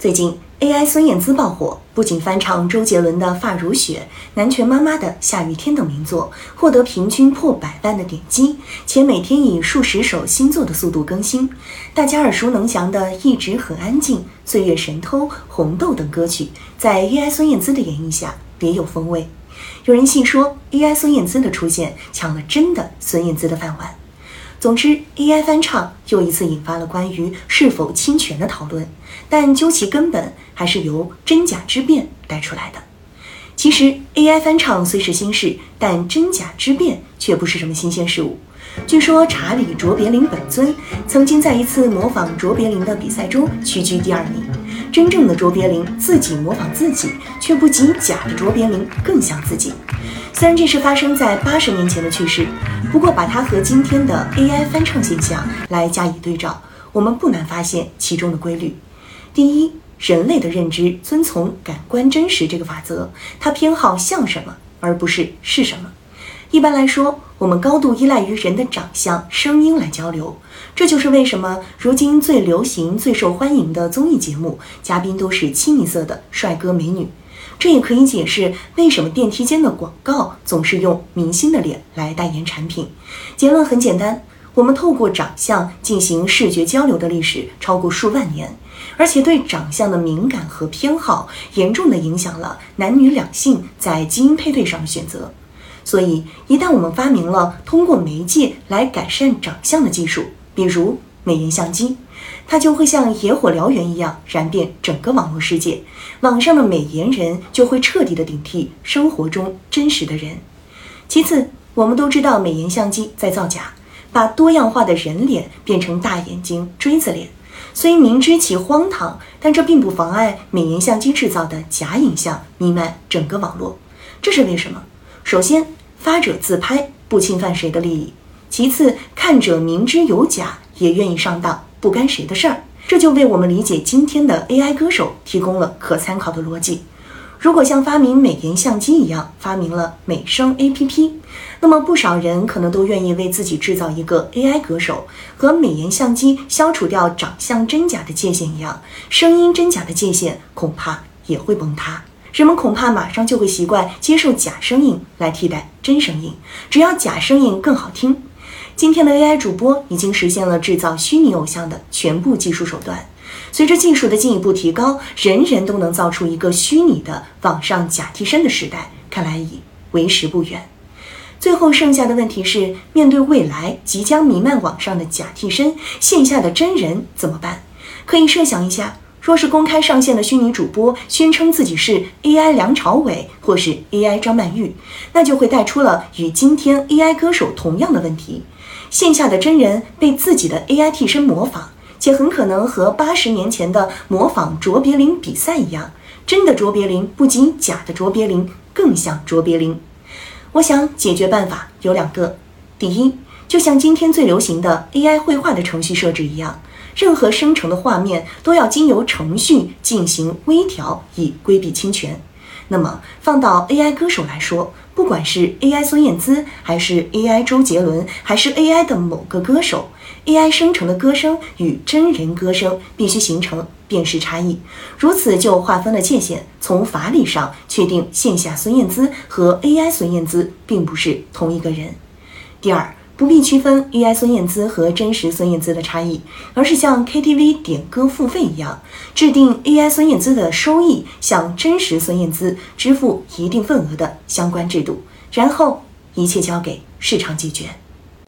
最近，AI 孙燕姿爆火，不仅翻唱周杰伦的《发如雪》、南拳妈妈的《下雨天》等名作，获得平均破百万的点击，且每天以数十首新作的速度更新。大家耳熟能详的《一直很安静》《岁月神偷》《红豆》等歌曲，在 AI 孙燕姿的演绎下别有风味。有人戏说，AI 孙燕姿的出现抢了真的孙燕姿的饭碗。总之，AI 翻唱又一次引发了关于是否侵权的讨论，但究其根本，还是由真假之辩带出来的。其实，AI 翻唱虽是新事，但真假之辩却不是什么新鲜事物。据说查理·卓别林本尊曾经在一次模仿卓别林的比赛中屈居第二名。真正的卓别林自己模仿自己，却不及假的卓别林更像自己。虽然这是发生在八十年前的趣事，不过把它和今天的 AI 翻唱现象来加以对照，我们不难发现其中的规律。第一，人类的认知遵从感官真实这个法则，它偏好像什么，而不是是什么。一般来说，我们高度依赖于人的长相、声音来交流。这就是为什么如今最流行、最受欢迎的综艺节目，嘉宾都是清一色的帅哥美女。这也可以解释为什么电梯间的广告总是用明星的脸来代言产品。结论很简单：我们透过长相进行视觉交流的历史超过数万年，而且对长相的敏感和偏好严重的影响了男女两性在基因配对上的选择。所以，一旦我们发明了通过媒介来改善长相的技术，比如美颜相机，它就会像野火燎原一样燃遍整个网络世界。网上的美颜人就会彻底的顶替生活中真实的人。其次，我们都知道美颜相机在造假，把多样化的人脸变成大眼睛锥子脸。虽明知其荒唐，但这并不妨碍美颜相机制造的假影像弥漫整个网络。这是为什么？首先，发者自拍不侵犯谁的利益。其次，看者明知有假也愿意上当，不干谁的事儿，这就为我们理解今天的 AI 歌手提供了可参考的逻辑。如果像发明美颜相机一样发明了美声 APP，那么不少人可能都愿意为自己制造一个 AI 歌手，和美颜相机消除掉长相真假的界限一样，声音真假的界限恐怕也会崩塌。人们恐怕马上就会习惯接受假声音来替代真声音，只要假声音更好听。今天的 AI 主播已经实现了制造虚拟偶像的全部技术手段。随着技术的进一步提高，人人都能造出一个虚拟的网上假替身的时代，看来已为时不远。最后剩下的问题是，面对未来即将弥漫网上的假替身，线下的真人怎么办？可以设想一下，若是公开上线的虚拟主播宣称自己是 AI 梁朝伟或是 AI 张曼玉，那就会带出了与今天 AI 歌手同样的问题。线下的真人被自己的 AI 替身模仿，且很可能和八十年前的模仿卓别林比赛一样，真的卓别林不仅假的卓别林更像卓别林。我想解决办法有两个：第一，就像今天最流行的 AI 绘画的程序设置一样，任何生成的画面都要经由程序进行微调，以规避侵权。那么放到 AI 歌手来说，不管是 AI 孙燕姿，还是 AI 周杰伦，还是 AI 的某个歌手，AI 生成的歌声与真人歌声必须形成辨识差异，如此就划分了界限，从法理上确定线下孙燕姿和 AI 孙燕姿并不是同一个人。第二。不必区分 AI 孙燕姿和真实孙燕姿的差异，而是像 KTV 点歌付费一样，制定 AI 孙燕姿的收益向真实孙燕姿支付一定份额的相关制度，然后一切交给市场解决。